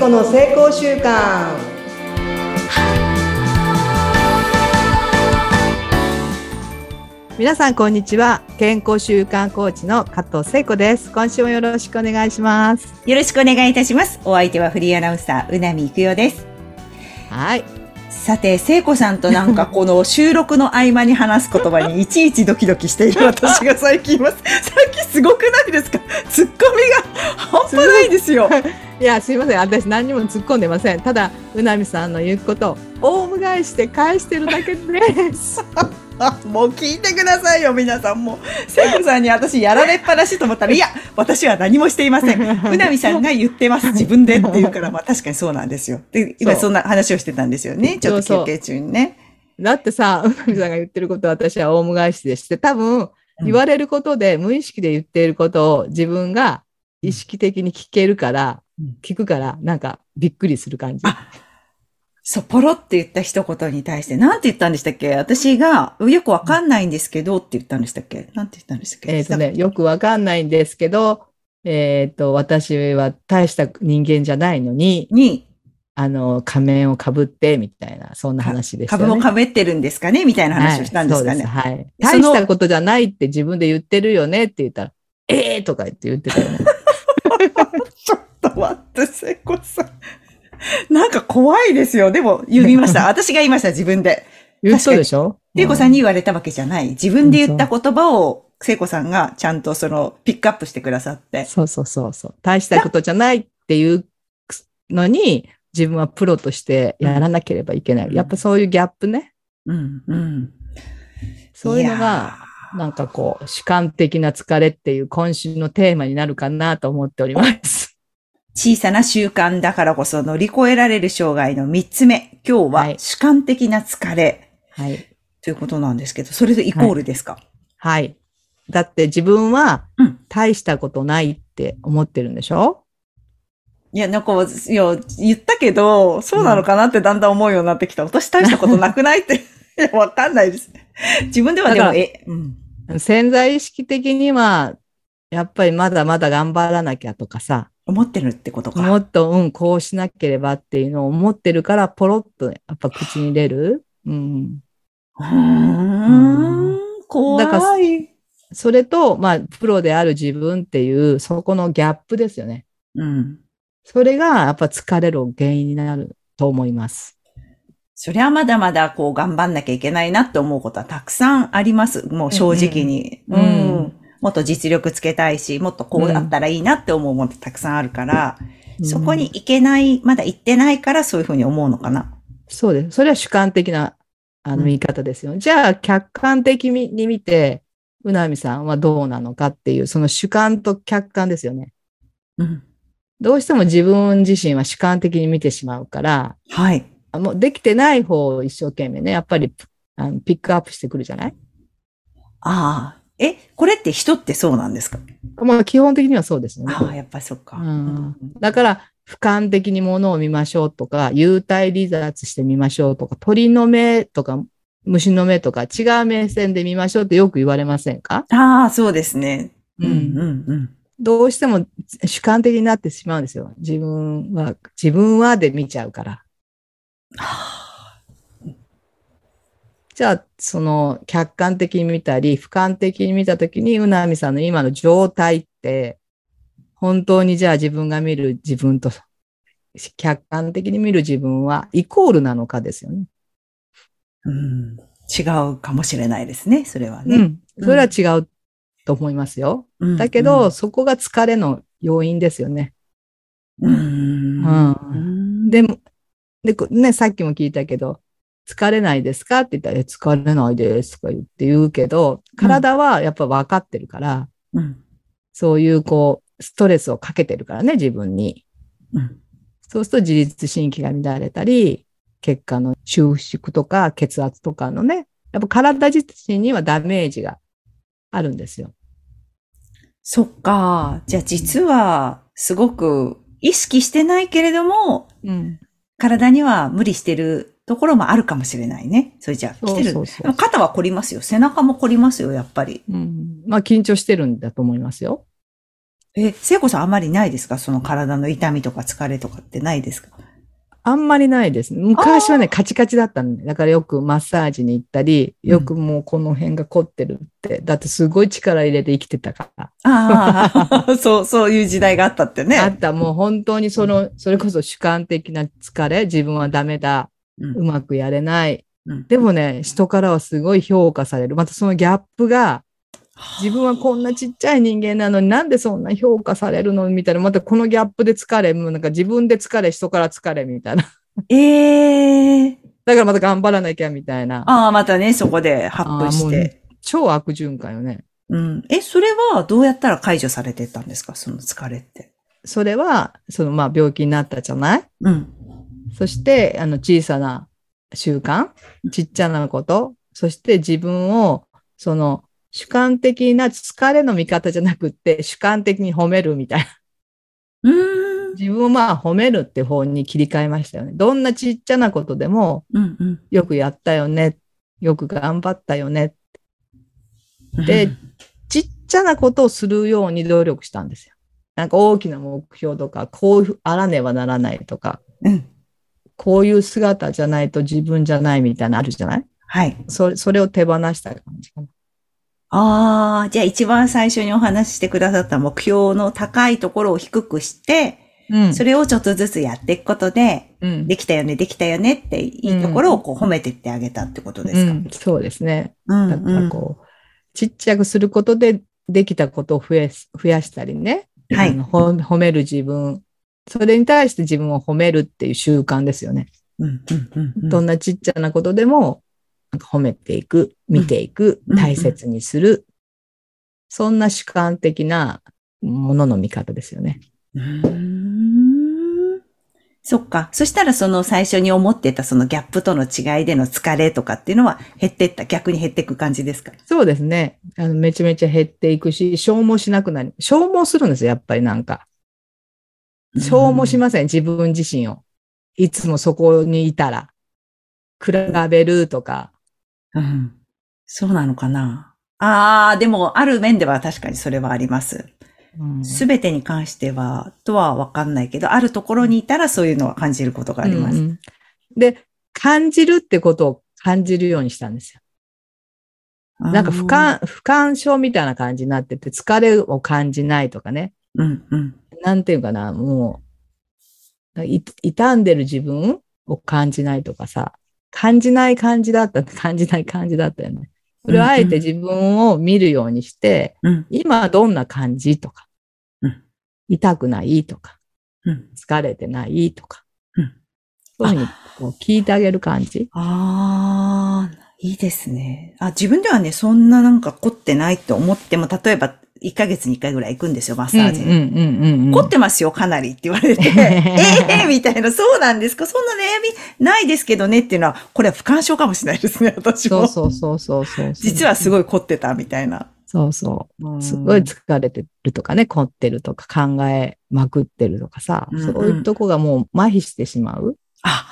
子の成功習慣皆さんこんにちは。健康習慣コーチの加藤聖子です。今週もよろしくお願いします。よろしくお願いいたします。お相手はフリーアナウンサーうなみいくよです。はい。さて、聖子さんとなんかこの収録の合間に話す言葉にいちいちドキドキしている私が最近います。すごくないですか？ツッコミが半端ないですよ。いや、すいません。私何にも突っ込んでません。ただ、うなみさんの言うことを、オウム返して返してるだけです。もう聞いてくださいよ、皆さんも。聖子さんに私やられっぱなしと思ったら、いや、私は何もしていません。うなみさんが言ってます、自分でって言うから、まあ確かにそうなんですよ。で、今そんな話をしてたんですよね。ちょっと休憩中にね。だってさ、うなみさんが言ってることは私はオウム返しでして、多分、言われることで、無意識で言っていることを自分が意識的に聞けるから、聞くから、なんかびっくりする感じ。そう、ポロって言った一言に対して、なんて言ったんでしたっけ？私が、よくわかんないんですけどって言ったんでしたっけ？なんて言ったんでしたっけ？えっ、とね、よくわかんないんですけど、えっ、ー、と、私は大した人間じゃないのに、に、あの、仮面をかぶって、みたいな、そんな話でしたね。株もかぶってるんですかね？みたいな話をしたんですかね？はい、はい。大したことじゃないって自分で言ってるよねって言ったら、ええー、とか言って言ってたよね。ちょっと待って、聖子さん。なんか怖いですよ。でも言いました。私が言いました、自分で。言ったでしょ？聖子さんに言われたわけじゃない。自分で言った言葉を、聖子さんがちゃんとその、ピックアップしてくださって。そうそうそうそう。大したことじゃないっていうのに、自分はプロとしてやらなければいけない。うん、やっぱそういうギャップね。うん、うん。そういうのが、なんかこう、主観的な疲れっていう今週のテーマになるかなと思っております。小さな習慣だからこそ乗り越えられる障害の三つ目。今日は主観的な疲れ。はい。ということなんですけど、それでイコールですか、はい、はい。だって自分は大したことないって思ってるんでしょ、うん、いや、なんか、いや、言ったけど、そうなのかなってだんだん思うようになってきた。私大したことなくないって。いや、わかんないです。自分ではでも、え、うん、潜在意識的には、やっぱりまだまだ頑張らなきゃとかさ、思ってるってことか。もっと、うん、こうしなければっていうのを思ってるから、ポロッとやっぱ口に出る。うん。うん。怖い。だから、それと、まあ、プロである自分っていう、そこのギャップですよね。うん。それが、やっぱ疲れる原因になると思います。そりゃまだまだこう頑張んなきゃいけないなって思うことはたくさんあります。もう正直に。うん、うんうんもっと実力つけたいし、もっとこうだったらいいなって思うものたくさんあるから、うん、そこに行けない、まだ行ってないからそういうふうに思うのかな。そうです。それは主観的な、あの、言い方ですよ。うん、じゃあ、客観的に見て、うなみさんはどうなのかっていう、その主観と客観ですよね。うん。どうしても自分自身は主観的に見てしまうから、はい。もうできてない方を一生懸命ね、やっぱりあのピックアップしてくるじゃない？ああ、え、これって人ってそうなんですか？まあ基本的にはそうですね。ああ、やっぱりそっか。うん。だから、俯瞰的に物を見ましょうとか、幽体離脱してみましょうとか、鳥の目とか、虫の目とか、違う目線で見ましょうってよく言われませんか？ああ、そうですね。うん、うん、うん。どうしても主観的になってしまうんですよ。自分は、自分はで見ちゃうから。はあじゃあ、その客観的に見たり、俯瞰的に見たときに、うなみさんの今の状態って、本当にじゃあ自分が見る自分と、客観的に見る自分はイコールなのかですよね。うん、違うかもしれないですね、それはね。うん、それは違うと思いますよ。うん、だけど、うん、そこが疲れの要因ですよね。うん。うん。でも、で、ね、さっきも聞いたけど、疲れないですか？って言ったら、疲れないですとか言って言うけど、体はやっぱ分かってるから、うん、そういうこう、ストレスをかけてるからね、自分に。うん、そうすると自律神経が乱れたり、血管の収縮とか血圧とかのね、やっぱ体自身にはダメージがあるんですよ。そっか。じゃあ実は、すごく意識してないけれども、うん、体には無理してるところもあるかもしれないね。それじゃあ、来てる。そうそうそう肩は凝りますよ。背中も凝りますよ、やっぱり。うん。まあ、緊張してるんだと思いますよ。え、聖子さんあんまりないですか？その体の痛みとか疲れとかってないですか？あんまりないです。昔はね、カチカチだったんで、だからよくマッサージに行ったり、よくもうこの辺が凝ってるって、だってすごい力入れて生きてたから。ああ、そう、そういう時代があったってね。あった、もう本当にその、それこそ主観的な疲れ、自分はダメだ、うんうまくやれない。うんでもね、人からはすごい評価される。またそのギャップが、自分はこんなちっちゃい人間なのになんでそんな評価されるのみたいな。またこのギャップで疲れ、もうなんか自分で疲れ、人から疲れみたいな。ええ だからまた頑張らなきゃみたいな。ああ、またね、そこで発布して。超悪循環よね。うん。え、それはどうやったら解除されてったんですか？その疲れって。それは、そのまあ病気になったじゃない？うん。そして、あの小さな習慣、ちっちゃなこと、そして自分を、その主観的な疲れの見方じゃなくって、主観的に褒めるみたいな。うーん。自分をまあ褒めるって方に切り替えましたよね。どんなちっちゃなことでも、うんうん。よくやったよね。よく頑張ったよね。でうんちっちゃなことをするように努力したんですよ。なんか大きな目標とか、こういうあらねばならないとか、うん。こういう姿じゃないと自分じゃないみたいなのあるじゃない？はい。それ、それを手放した感じかな。ああ、じゃあ一番最初にお話ししてくださった目標の高いところを低くして、うんそれをちょっとずつやっていくことで、うん。できたよね、できたよねって、いいところをこう褒めてってあげたってことですか、うん、そうですね。うんだからこう、ちっちゃくすることでできたことを増やす増やしたりね。はい褒める自分。それに対して自分を褒めるっていう習慣ですよね。どんなちっちゃなことでも、褒めていく、見ていく、うん大切にする。そんな主観的なものの見方ですよね。うーんそっか。そしたらその最初に思ってたそのギャップとの違いでの疲れとかっていうのは減ってった、逆に減っていく感じですか？そうですね。あのめちゃめちゃ減っていくし、消耗しなくなる。消耗するんですよ、やっぱりなんか。消耗しません、自分自身を。いつもそこにいたら。比べるとか。うん。そうなのかな。ああ、でも、ある面では確かにそれはあります。うんすべてに関しては、とはわかんないけど、あるところにいたらそういうのは感じることがあります。うんうんで、感じるってことを感じるようにしたんですよ。なんか不感、不感症みたいな感じになってて、疲れを感じないとかね。うん、うん。なんていうかな、もう、い傷んでる自分を感じないとかさ、感じない感じだったって 感じない感じだったよね。それをあえて自分を見るようにして、うん、今どんな感じとか、うん痛くないとか、うん。疲れてないとか、うんそういうふうにこう聞いてあげる感じ。ああ、いいですね。あ、自分ではね、そんななんか凝ってないと思っても、例えば、1ヶ月に1回ぐらい行くんですよ、マッサージに。うんうんうんうん。凝ってますよ、かなりって言われて。ええみたいな、そうなんですかそんな悩みないですけどねっていうのは、これは不感症かもしれないですね、私も。そうそうそうそうそう。実はすごい凝ってたみたいな。そうそう。すごい疲れてるとかね、凝ってるとか考えまくってるとかさ、うんうんそういうとこがもう麻痺してしまう。あ、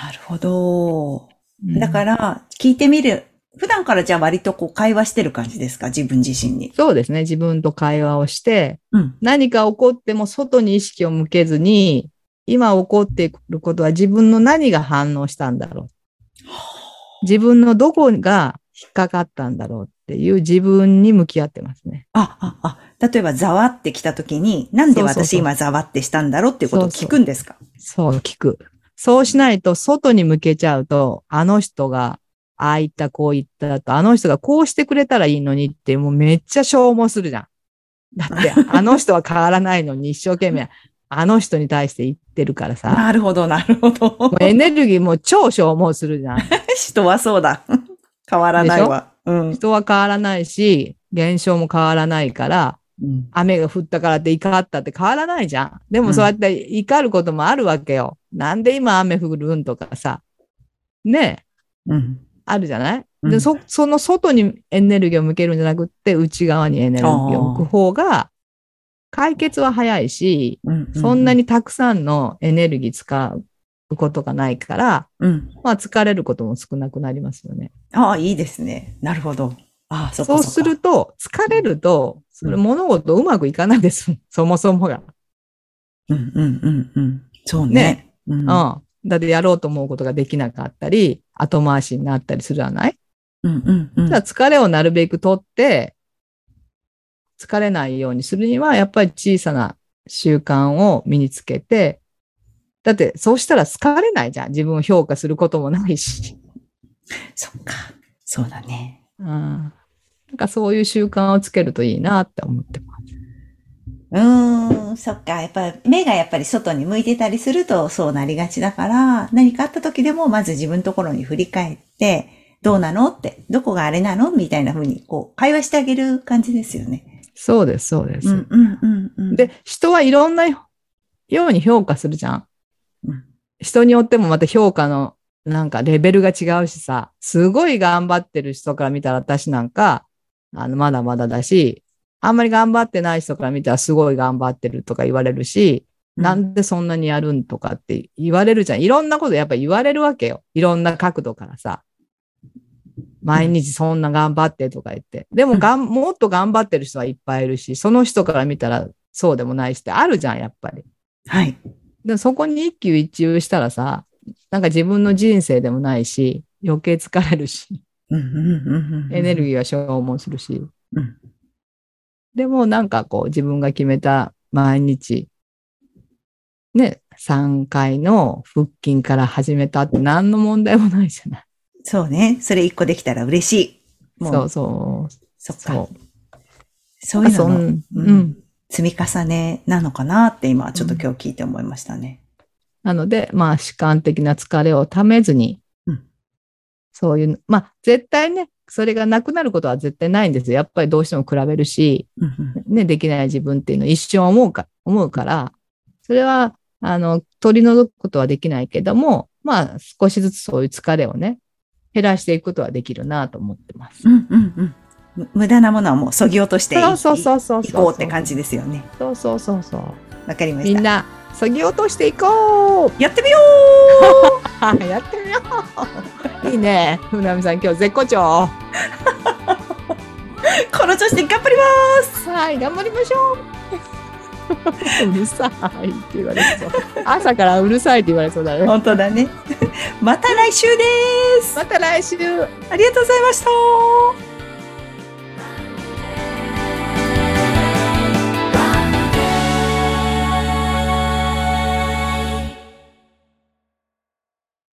なるほど。だからら、聞いてみる。普段からじゃあ割とこう会話してる感じですか？自分自身に。そうですね。自分と会話をして、うん。何か起こっても外に意識を向けずに、今起こっていることは自分の何が反応したんだろう。自分のどこが引っかかったんだろうっていう自分に向き合ってますね。あ、あ、あ、例えばざわってきた時に、なんで私今ざわってしたんだろうっていうことを聞くんですか？そう、聞く。そうしないと、外に向けちゃうと、あの人が、ああ言った、こう言ったと、あの人がこうしてくれたらいいのにって、もうめっちゃ消耗するじゃん。だって、あの人は変わらないのに一生懸命、あの人に対して言ってるからさ、なるほど、なるほど。もうエネルギーもう超消耗するじゃん。人はそうだ。変わらないわ。うん。人は変わらないし、現象も変わらないから、うん雨が降ったからって怒ったって変わらないじゃん。でもそうやって怒ることもあるわけよ。なんで今雨降るんとかさ。ねえ。うん。あるじゃない、うんでそ、その外にエネルギーを向けるんじゃなくって、内側にエネルギーを向く方が、解決は早いし、うん。そんなにたくさんのエネルギー使うことがないから、うん。まあ疲れることも少なくなりますよね。ああ、いいですね。なるほど。ああ、そそうすると、疲れると、それ物事うまくいかないです。そもそもが。うんうんうんうん。そうね。ねうんうん。だってやろうと思うことができなかったり、後回しになったりするじゃない？うんうんうんじゃあ疲れをなるべく取って、疲れないようにするには、やっぱり小さな習慣を身につけて、だってそうしたら疲れないじゃん。自分を評価することもないし。そっか。そうだね。うん。なんかそういう習慣をつけるといいなって思ってます。うーん、そっか。やっぱり目がやっぱり外に向いてたりするとそうなりがちだから、何かあった時でもまず自分のところに振り返って、どうなのって、どこがあれなのみたいな風に、こう、会話してあげる感じですよね。そうです、そうです。うんうんうんうん。で、人はいろんなように評価するじゃん。うん人によってもまた評価のなんかレベルが違うしさ、すごい頑張ってる人から見たら私なんか、あの、まだまだだし、あんまり頑張ってない人から見たらすごい頑張ってるとか言われるし、なんでそんなにやるんとかって言われるじゃん。いろんなことやっぱ言われるわけよ。いろんな角度からさ。毎日そんな頑張ってとか言って。でもがん、もっと頑張ってる人はいっぱいいるし、その人から見たらそうでもないしってあるじゃん、やっぱり。はい。でそこに一喜一憂したらさ、なんか自分の人生でもないし、余計疲れるし。エネルギギーは消耗するし。うんでもなんかこう自分が決めた毎日、ね、3回の腹筋から始めたって何の問題もないじゃない。そうね。それ一個できたら嬉しい。もそうそう。そっか。そう。そういうののううんん。積み重ねなのかなって今ちょっと今日聞いて思いましたね。なので、まあ、主観的な疲れをためずに、うんそういう、まあ、絶対ね、それがなくなることは絶対ないんですよ。やっぱりどうしても比べるし、ね、できない自分っていうのを一瞬思うか、思うから、それは、あの、取り除くことはできないけども、まあ、少しずつそういう疲れをね、減らしていくことはできるなと思ってます。うんうんうんむ無駄なものはもう削ぎ落としていそうそうそうそういそう。こうって感じですよね。そうそうそうそう。わかりました。みんな、削ぎ落としていこうやってみよはい、やってみよういいね。ふなみさん、今日絶好調。う この調子で頑張りますはい、頑張りましょう。うるさいって言われそう。朝からうるさいって言われそうだね。本当だね。また来週ですまた来週。ありがとうございました